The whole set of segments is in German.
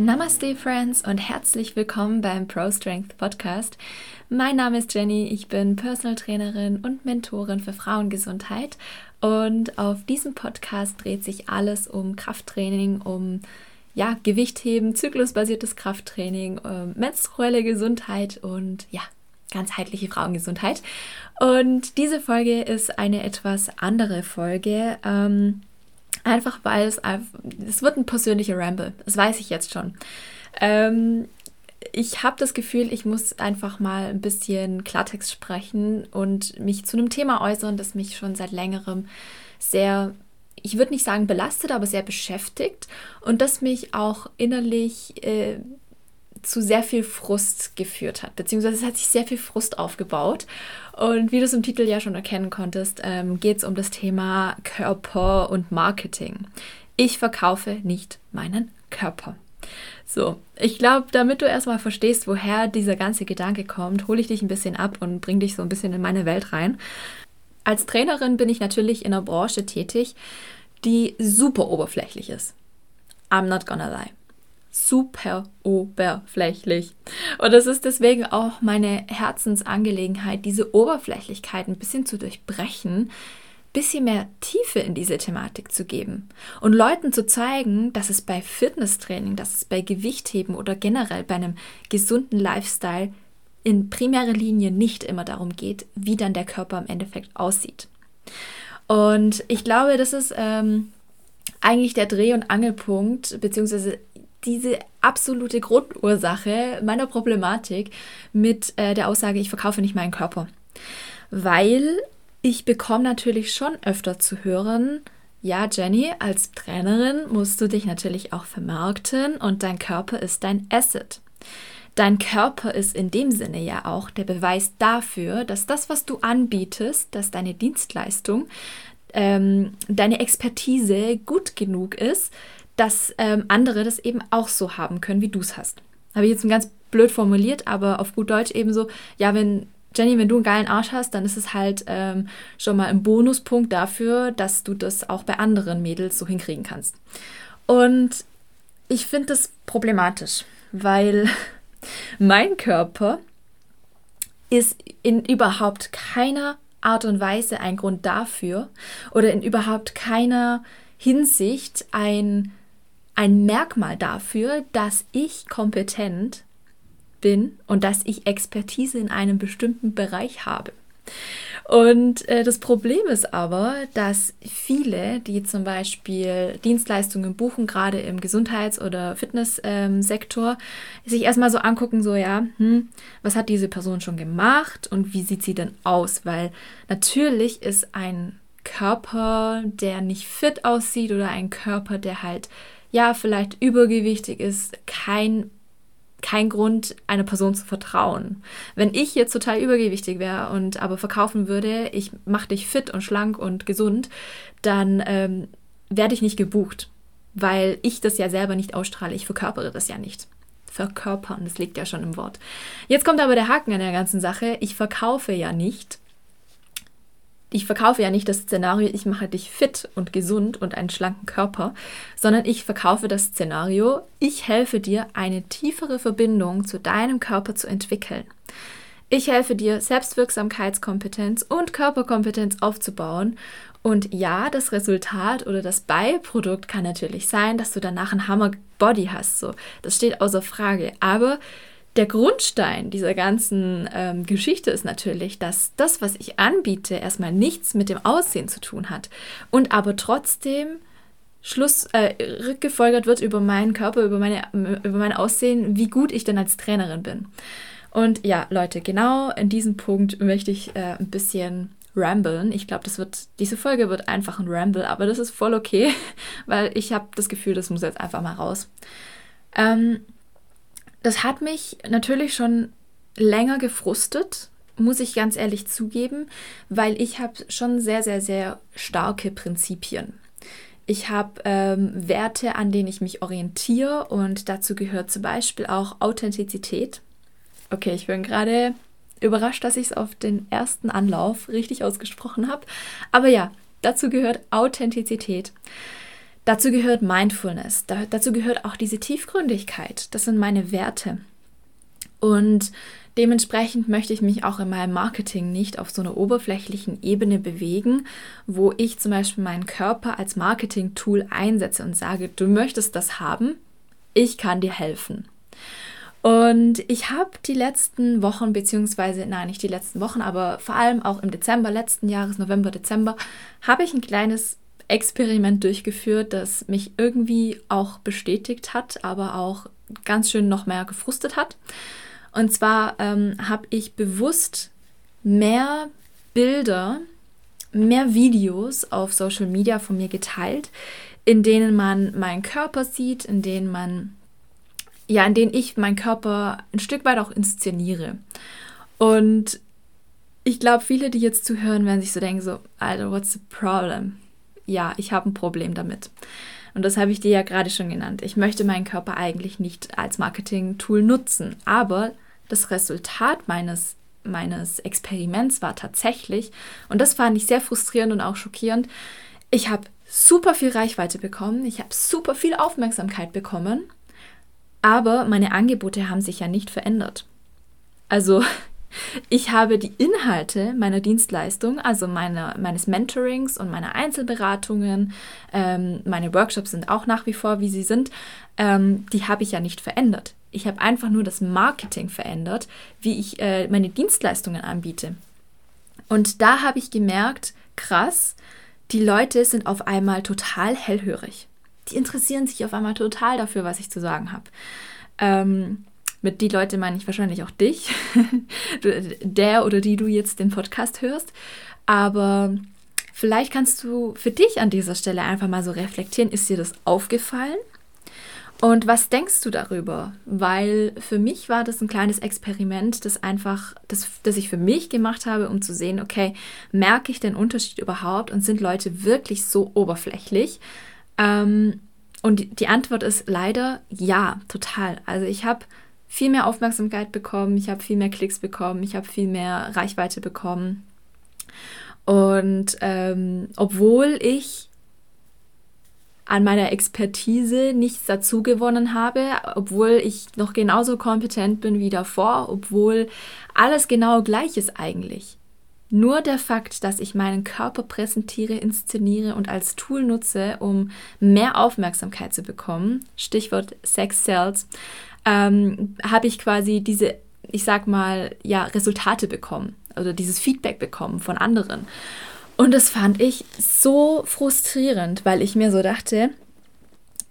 Namaste Friends und herzlich willkommen beim Pro Strength Podcast. Mein Name ist Jenny, ich bin Personal Trainerin und Mentorin für Frauengesundheit und auf diesem Podcast dreht sich alles um Krafttraining, um ja, Gewichtheben, zyklusbasiertes Krafttraining, äh, menstruelle Gesundheit und ja, ganzheitliche Frauengesundheit. Und diese Folge ist eine etwas andere Folge. Ähm, Einfach weil es, es wird ein persönlicher Ramble. Das weiß ich jetzt schon. Ähm, ich habe das Gefühl, ich muss einfach mal ein bisschen Klartext sprechen und mich zu einem Thema äußern, das mich schon seit längerem sehr, ich würde nicht sagen belastet, aber sehr beschäftigt und das mich auch innerlich äh, zu sehr viel Frust geführt hat, beziehungsweise es hat sich sehr viel Frust aufgebaut. Und wie du es im Titel ja schon erkennen konntest, ähm, geht es um das Thema Körper und Marketing. Ich verkaufe nicht meinen Körper. So, ich glaube, damit du erstmal verstehst, woher dieser ganze Gedanke kommt, hole ich dich ein bisschen ab und bringe dich so ein bisschen in meine Welt rein. Als Trainerin bin ich natürlich in einer Branche tätig, die super oberflächlich ist. I'm not gonna lie super oberflächlich. Und das ist deswegen auch meine Herzensangelegenheit, diese Oberflächlichkeit ein bisschen zu durchbrechen, ein bisschen mehr Tiefe in diese Thematik zu geben und Leuten zu zeigen, dass es bei Fitnesstraining, dass es bei Gewichtheben oder generell bei einem gesunden Lifestyle in primärer Linie nicht immer darum geht, wie dann der Körper im Endeffekt aussieht. Und ich glaube, das ist ähm, eigentlich der Dreh- und Angelpunkt, beziehungsweise diese absolute Grundursache meiner Problematik mit äh, der Aussage, ich verkaufe nicht meinen Körper. Weil ich bekomme natürlich schon öfter zu hören, ja, Jenny, als Trainerin musst du dich natürlich auch vermarkten und dein Körper ist dein Asset. Dein Körper ist in dem Sinne ja auch der Beweis dafür, dass das, was du anbietest, dass deine Dienstleistung, ähm, deine Expertise gut genug ist, dass ähm, andere das eben auch so haben können, wie du es hast. Habe ich jetzt ganz blöd formuliert, aber auf gut Deutsch eben so, ja, wenn Jenny, wenn du einen geilen Arsch hast, dann ist es halt ähm, schon mal ein Bonuspunkt dafür, dass du das auch bei anderen Mädels so hinkriegen kannst. Und ich finde das problematisch, weil mein Körper ist in überhaupt keiner Art und Weise ein Grund dafür oder in überhaupt keiner Hinsicht ein ein Merkmal dafür, dass ich kompetent bin und dass ich Expertise in einem bestimmten Bereich habe. Und äh, das Problem ist aber, dass viele, die zum Beispiel Dienstleistungen buchen, gerade im Gesundheits- oder Fitnesssektor, ähm, sich erstmal so angucken, so ja, hm, was hat diese Person schon gemacht und wie sieht sie denn aus? Weil natürlich ist ein Körper, der nicht fit aussieht oder ein Körper, der halt ja, vielleicht übergewichtig ist, kein, kein Grund, einer Person zu vertrauen. Wenn ich jetzt total übergewichtig wäre und aber verkaufen würde, ich mache dich fit und schlank und gesund, dann ähm, werde ich nicht gebucht, weil ich das ja selber nicht ausstrahle. Ich verkörpere das ja nicht verkörpern. Das liegt ja schon im Wort. Jetzt kommt aber der Haken an der ganzen Sache. Ich verkaufe ja nicht ich verkaufe ja nicht das Szenario, ich mache dich fit und gesund und einen schlanken Körper, sondern ich verkaufe das Szenario, ich helfe dir, eine tiefere Verbindung zu deinem Körper zu entwickeln. Ich helfe dir, Selbstwirksamkeitskompetenz und Körperkompetenz aufzubauen. Und ja, das Resultat oder das Beiprodukt kann natürlich sein, dass du danach einen Hammer Body hast. So, das steht außer Frage. Aber der Grundstein dieser ganzen ähm, Geschichte ist natürlich, dass das, was ich anbiete, erstmal nichts mit dem Aussehen zu tun hat und aber trotzdem Schluss äh, rückgefolgert wird über meinen Körper, über, meine, über mein Aussehen, wie gut ich denn als Trainerin bin. Und ja, Leute, genau in diesem Punkt möchte ich äh, ein bisschen ramblen. Ich glaube, das wird, diese Folge wird einfach ein Ramble, aber das ist voll okay, weil ich habe das Gefühl, das muss jetzt einfach mal raus. Ähm, das hat mich natürlich schon länger gefrustet, muss ich ganz ehrlich zugeben, weil ich habe schon sehr, sehr, sehr starke Prinzipien. Ich habe ähm, Werte, an denen ich mich orientiere und dazu gehört zum Beispiel auch Authentizität. Okay, ich bin gerade überrascht, dass ich es auf den ersten Anlauf richtig ausgesprochen habe. Aber ja, dazu gehört Authentizität. Dazu gehört Mindfulness, da, dazu gehört auch diese Tiefgründigkeit. Das sind meine Werte. Und dementsprechend möchte ich mich auch in meinem Marketing nicht auf so einer oberflächlichen Ebene bewegen, wo ich zum Beispiel meinen Körper als Marketing-Tool einsetze und sage, du möchtest das haben, ich kann dir helfen. Und ich habe die letzten Wochen, beziehungsweise, nein, nicht die letzten Wochen, aber vor allem auch im Dezember letzten Jahres, November, Dezember, habe ich ein kleines Experiment durchgeführt, das mich irgendwie auch bestätigt hat, aber auch ganz schön noch mehr gefrustet hat. Und zwar ähm, habe ich bewusst mehr Bilder, mehr Videos auf Social Media von mir geteilt, in denen man meinen Körper sieht, in denen man, ja, in denen ich meinen Körper ein Stück weit auch inszeniere. Und ich glaube, viele, die jetzt zuhören, werden sich so denken, so, Alter, what's the problem? Ja, ich habe ein Problem damit. Und das habe ich dir ja gerade schon genannt. Ich möchte meinen Körper eigentlich nicht als Marketing-Tool nutzen. Aber das Resultat meines, meines Experiments war tatsächlich, und das fand ich sehr frustrierend und auch schockierend, ich habe super viel Reichweite bekommen, ich habe super viel Aufmerksamkeit bekommen, aber meine Angebote haben sich ja nicht verändert. Also ich habe die Inhalte meiner Dienstleistung, also meine, meines Mentorings und meiner Einzelberatungen, ähm, meine Workshops sind auch nach wie vor, wie sie sind, ähm, die habe ich ja nicht verändert. Ich habe einfach nur das Marketing verändert, wie ich äh, meine Dienstleistungen anbiete. Und da habe ich gemerkt, krass, die Leute sind auf einmal total hellhörig. Die interessieren sich auf einmal total dafür, was ich zu sagen habe. Ähm, mit die Leute meine ich wahrscheinlich auch dich, der oder die du jetzt den Podcast hörst. Aber vielleicht kannst du für dich an dieser Stelle einfach mal so reflektieren, ist dir das aufgefallen? Und was denkst du darüber? Weil für mich war das ein kleines Experiment, das einfach, das, das ich für mich gemacht habe, um zu sehen, okay, merke ich den Unterschied überhaupt und sind Leute wirklich so oberflächlich? Ähm, und die Antwort ist leider ja, total. Also ich habe viel mehr Aufmerksamkeit bekommen, ich habe viel mehr Klicks bekommen, ich habe viel mehr Reichweite bekommen. Und ähm, obwohl ich an meiner Expertise nichts dazu gewonnen habe, obwohl ich noch genauso kompetent bin wie davor, obwohl alles genau gleich ist eigentlich. Nur der Fakt, dass ich meinen Körper präsentiere, inszeniere und als Tool nutze, um mehr Aufmerksamkeit zu bekommen, Stichwort Sex Cells, ähm, habe ich quasi diese, ich sag mal, ja, Resultate bekommen oder dieses Feedback bekommen von anderen. Und das fand ich so frustrierend, weil ich mir so dachte,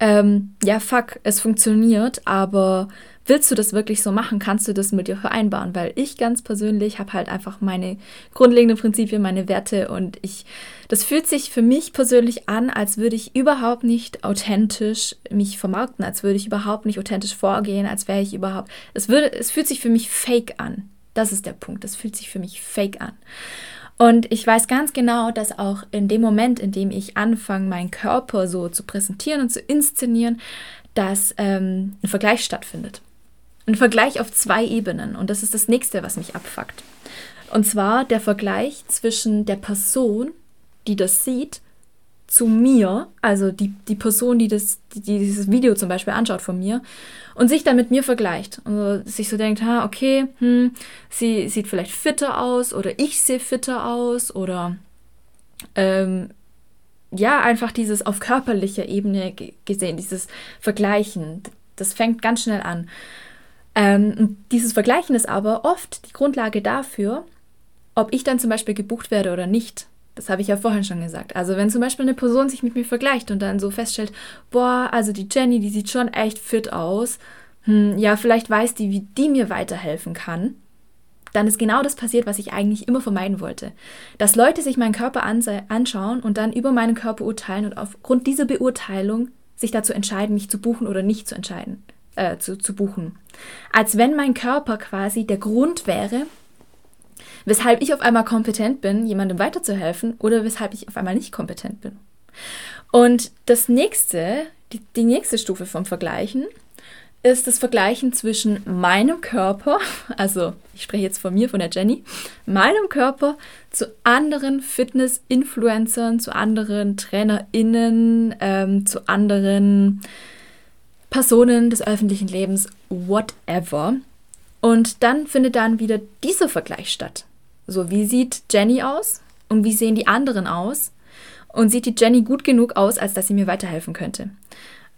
ähm, ja, fuck, es funktioniert, aber willst du das wirklich so machen? Kannst du das mit dir vereinbaren? Weil ich ganz persönlich habe halt einfach meine grundlegenden Prinzipien, meine Werte und ich, das fühlt sich für mich persönlich an, als würde ich überhaupt nicht authentisch mich vermarkten, als würde ich überhaupt nicht authentisch vorgehen, als wäre ich überhaupt, es würde, es fühlt sich für mich fake an. Das ist der Punkt. Das fühlt sich für mich fake an. Und ich weiß ganz genau, dass auch in dem Moment, in dem ich anfange, meinen Körper so zu präsentieren und zu inszenieren, dass ähm, ein Vergleich stattfindet. Ein Vergleich auf zwei Ebenen. Und das ist das nächste, was mich abfuckt. Und zwar der Vergleich zwischen der Person, die das sieht, zu mir, also die, die Person, die, das, die dieses Video zum Beispiel anschaut von mir und sich dann mit mir vergleicht und sich so denkt, ha, okay, hm, sie sieht vielleicht fitter aus oder ich sehe fitter aus oder ähm, ja, einfach dieses auf körperlicher Ebene gesehen, dieses Vergleichen, das fängt ganz schnell an. Ähm, dieses Vergleichen ist aber oft die Grundlage dafür, ob ich dann zum Beispiel gebucht werde oder nicht. Das habe ich ja vorhin schon gesagt. Also wenn zum Beispiel eine Person sich mit mir vergleicht und dann so feststellt, boah, also die Jenny, die sieht schon echt fit aus. Hm, ja, vielleicht weiß die, wie die mir weiterhelfen kann. Dann ist genau das passiert, was ich eigentlich immer vermeiden wollte. Dass Leute sich meinen Körper anschauen und dann über meinen Körper urteilen und aufgrund dieser Beurteilung sich dazu entscheiden, mich zu buchen oder nicht zu entscheiden, äh, zu, zu buchen. Als wenn mein Körper quasi der Grund wäre, weshalb ich auf einmal kompetent bin, jemandem weiterzuhelfen oder weshalb ich auf einmal nicht kompetent bin. Und das nächste, die, die nächste Stufe vom Vergleichen ist das Vergleichen zwischen meinem Körper, also ich spreche jetzt von mir, von der Jenny, meinem Körper zu anderen Fitness-Influencern, zu anderen TrainerInnen, ähm, zu anderen Personen des öffentlichen Lebens, whatever. Und dann findet dann wieder dieser Vergleich statt. So, wie sieht Jenny aus und wie sehen die anderen aus? Und sieht die Jenny gut genug aus, als dass sie mir weiterhelfen könnte?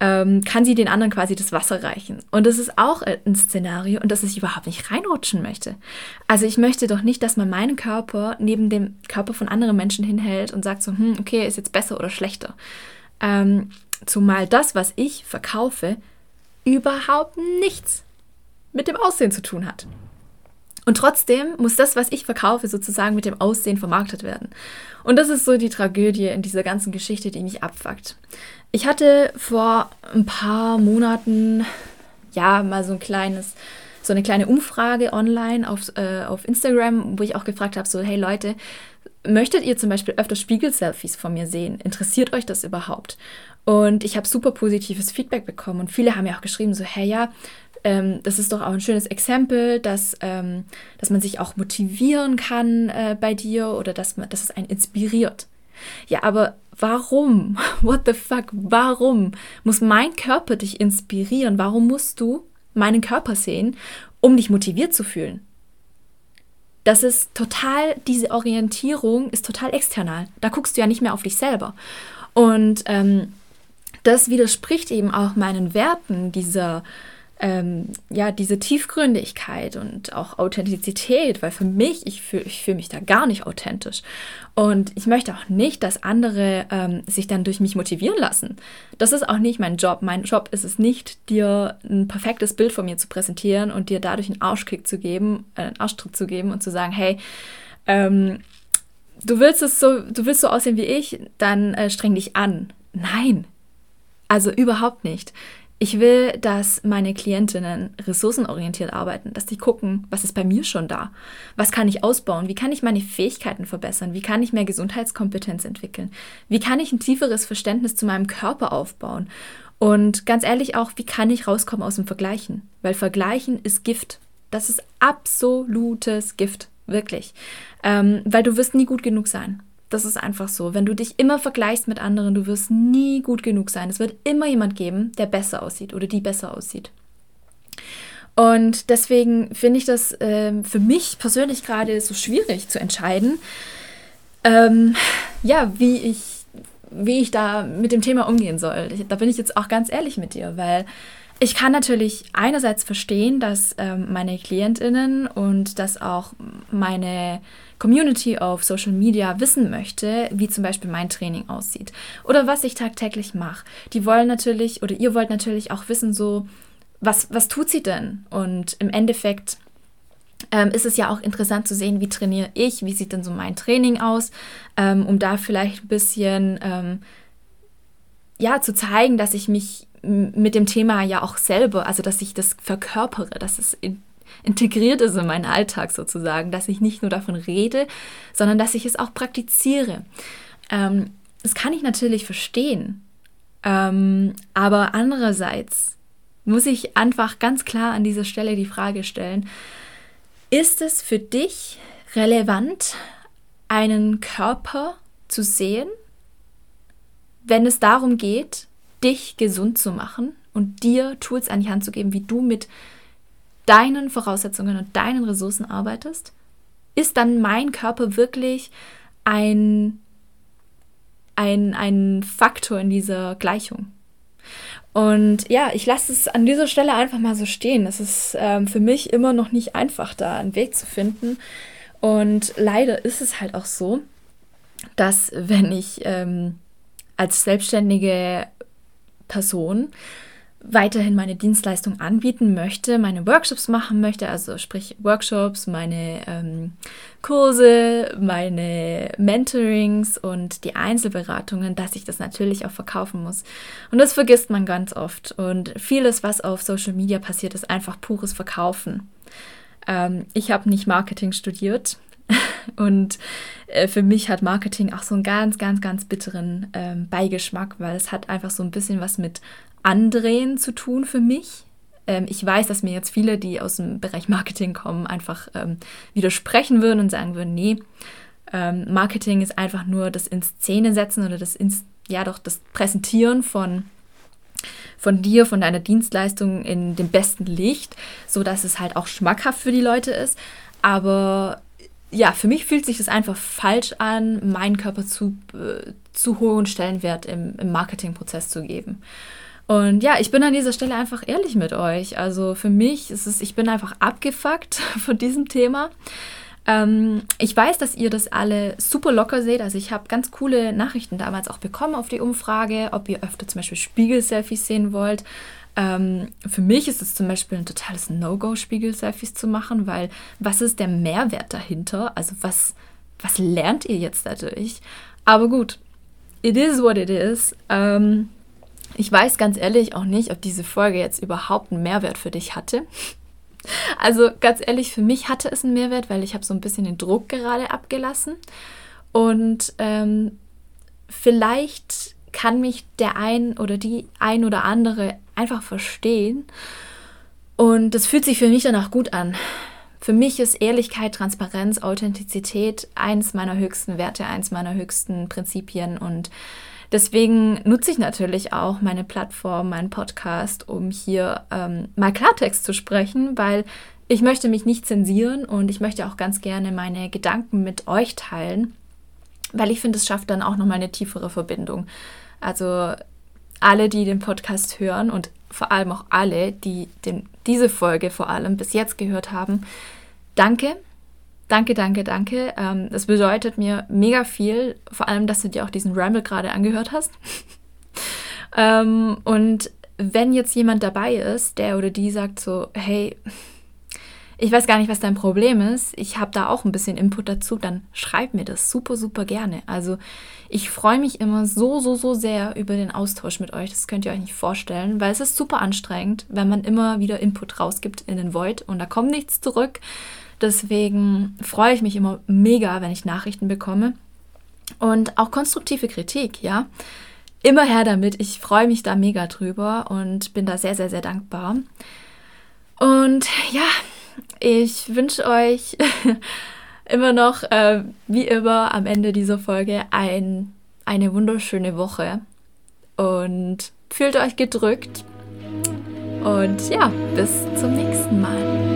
ähm, kann sie den anderen quasi das Wasser reichen. Und das ist auch ein Szenario, und das ich überhaupt nicht reinrutschen möchte. Also ich möchte doch nicht, dass man meinen Körper neben dem Körper von anderen Menschen hinhält und sagt so, hm, okay, ist jetzt besser oder schlechter. Ähm, zumal das, was ich verkaufe, überhaupt nichts mit dem Aussehen zu tun hat. Und trotzdem muss das, was ich verkaufe, sozusagen mit dem Aussehen vermarktet werden. Und das ist so die Tragödie in dieser ganzen Geschichte, die mich abfuckt. Ich hatte vor ein paar Monaten ja mal so ein kleines, so eine kleine Umfrage online auf, äh, auf Instagram, wo ich auch gefragt habe: so, hey Leute, möchtet ihr zum Beispiel öfter Spiegel-Selfies von mir sehen? Interessiert euch das überhaupt? Und ich habe super positives Feedback bekommen und viele haben mir auch geschrieben, so, hey ja, ähm, das ist doch auch ein schönes Exempel, dass, ähm, dass man sich auch motivieren kann äh, bei dir oder dass, man, dass es einen inspiriert. Ja, aber warum? What the fuck? Warum muss mein Körper dich inspirieren? Warum musst du meinen Körper sehen, um dich motiviert zu fühlen? Das ist total, diese Orientierung ist total external. Da guckst du ja nicht mehr auf dich selber. Und ähm, das widerspricht eben auch meinen Werten, dieser, ähm, ja, diese Tiefgründigkeit und auch Authentizität, weil für mich, ich fühle ich fühl mich da gar nicht authentisch. Und ich möchte auch nicht, dass andere ähm, sich dann durch mich motivieren lassen. Das ist auch nicht mein Job. Mein Job ist es nicht, dir ein perfektes Bild von mir zu präsentieren und dir dadurch einen Arschkick zu geben, äh, einen Arschtritt zu geben und zu sagen, hey, ähm, du willst es so, du willst so aussehen wie ich, dann äh, streng dich an. Nein, also überhaupt nicht. Ich will, dass meine Klientinnen ressourcenorientiert arbeiten, dass die gucken, was ist bei mir schon da? Was kann ich ausbauen? Wie kann ich meine Fähigkeiten verbessern? Wie kann ich mehr Gesundheitskompetenz entwickeln? Wie kann ich ein tieferes Verständnis zu meinem Körper aufbauen? Und ganz ehrlich auch, wie kann ich rauskommen aus dem Vergleichen? Weil Vergleichen ist Gift. Das ist absolutes Gift, wirklich. Ähm, weil du wirst nie gut genug sein. Das ist einfach so. Wenn du dich immer vergleichst mit anderen, du wirst nie gut genug sein. Es wird immer jemand geben, der besser aussieht oder die besser aussieht. Und deswegen finde ich das äh, für mich persönlich gerade so schwierig zu entscheiden, ähm, ja, wie ich, wie ich da mit dem Thema umgehen soll. Ich, da bin ich jetzt auch ganz ehrlich mit dir, weil ich kann natürlich einerseits verstehen, dass ähm, meine Klientinnen und dass auch meine Community auf Social Media wissen möchte, wie zum Beispiel mein Training aussieht oder was ich tagtäglich mache. Die wollen natürlich oder ihr wollt natürlich auch wissen, so, was, was tut sie denn? Und im Endeffekt ähm, ist es ja auch interessant zu sehen, wie trainiere ich, wie sieht denn so mein Training aus, ähm, um da vielleicht ein bisschen ähm, ja, zu zeigen, dass ich mich mit dem Thema ja auch selber, also dass ich das verkörpere, dass es in, integriert ist in meinen Alltag sozusagen, dass ich nicht nur davon rede, sondern dass ich es auch praktiziere. Ähm, das kann ich natürlich verstehen, ähm, aber andererseits muss ich einfach ganz klar an dieser Stelle die Frage stellen, ist es für dich relevant, einen Körper zu sehen, wenn es darum geht, dich gesund zu machen und dir Tools an die Hand zu geben, wie du mit deinen Voraussetzungen und deinen Ressourcen arbeitest, ist dann mein Körper wirklich ein, ein, ein Faktor in dieser Gleichung. Und ja, ich lasse es an dieser Stelle einfach mal so stehen. Es ist ähm, für mich immer noch nicht einfach, da einen Weg zu finden. Und leider ist es halt auch so, dass wenn ich ähm, als selbstständige Person weiterhin meine Dienstleistung anbieten möchte, meine Workshops machen möchte, also sprich Workshops, meine ähm, Kurse, meine Mentorings und die Einzelberatungen, dass ich das natürlich auch verkaufen muss. Und das vergisst man ganz oft. Und vieles, was auf Social Media passiert, ist einfach pures Verkaufen. Ähm, ich habe nicht Marketing studiert. Und äh, für mich hat Marketing auch so einen ganz, ganz, ganz bitteren ähm, Beigeschmack, weil es hat einfach so ein bisschen was mit Andrehen zu tun für mich. Ähm, ich weiß, dass mir jetzt viele, die aus dem Bereich Marketing kommen, einfach ähm, widersprechen würden und sagen würden, nee, ähm, Marketing ist einfach nur das in Szene setzen oder das ins, ja doch das Präsentieren von von dir, von deiner Dienstleistung in dem besten Licht, so dass es halt auch schmackhaft für die Leute ist. Aber ja, für mich fühlt sich das einfach falsch an, meinen Körper zu, äh, zu hohen Stellenwert im, im Marketingprozess zu geben. Und ja, ich bin an dieser Stelle einfach ehrlich mit euch. Also für mich ist es, ich bin einfach abgefuckt von diesem Thema. Ähm, ich weiß, dass ihr das alle super locker seht. Also ich habe ganz coole Nachrichten damals auch bekommen auf die Umfrage, ob ihr öfter zum Beispiel Spiegel-Selfies sehen wollt. Ähm, für mich ist es zum Beispiel ein totales No-Go, Spiegel-Selfies zu machen, weil was ist der Mehrwert dahinter? Also was, was lernt ihr jetzt dadurch? Aber gut, it is what it is. Ähm, ich weiß ganz ehrlich auch nicht, ob diese Folge jetzt überhaupt einen Mehrwert für dich hatte. Also ganz ehrlich, für mich hatte es einen Mehrwert, weil ich habe so ein bisschen den Druck gerade abgelassen. Und ähm, vielleicht kann mich der ein oder die ein oder andere einfach verstehen. Und das fühlt sich für mich dann auch gut an. Für mich ist Ehrlichkeit, Transparenz, Authentizität eins meiner höchsten Werte, eins meiner höchsten Prinzipien. Und Deswegen nutze ich natürlich auch meine Plattform, meinen Podcast, um hier ähm, mal Klartext zu sprechen, weil ich möchte mich nicht zensieren und ich möchte auch ganz gerne meine Gedanken mit euch teilen, weil ich finde, es schafft dann auch nochmal eine tiefere Verbindung. Also alle, die den Podcast hören und vor allem auch alle, die den, diese Folge vor allem bis jetzt gehört haben, danke Danke, danke, danke. Ähm, das bedeutet mir mega viel, vor allem, dass du dir auch diesen Ramble gerade angehört hast. ähm, und wenn jetzt jemand dabei ist, der oder die sagt so, hey, ich weiß gar nicht, was dein Problem ist, ich habe da auch ein bisschen Input dazu, dann schreib mir das super, super gerne. Also ich freue mich immer so, so, so sehr über den Austausch mit euch. Das könnt ihr euch nicht vorstellen, weil es ist super anstrengend, wenn man immer wieder Input rausgibt in den Void und da kommt nichts zurück. Deswegen freue ich mich immer mega, wenn ich Nachrichten bekomme. Und auch konstruktive Kritik, ja. Immer her damit. Ich freue mich da mega drüber und bin da sehr, sehr, sehr dankbar. Und ja, ich wünsche euch immer noch, äh, wie immer, am Ende dieser Folge ein, eine wunderschöne Woche. Und fühlt euch gedrückt. Und ja, bis zum nächsten Mal.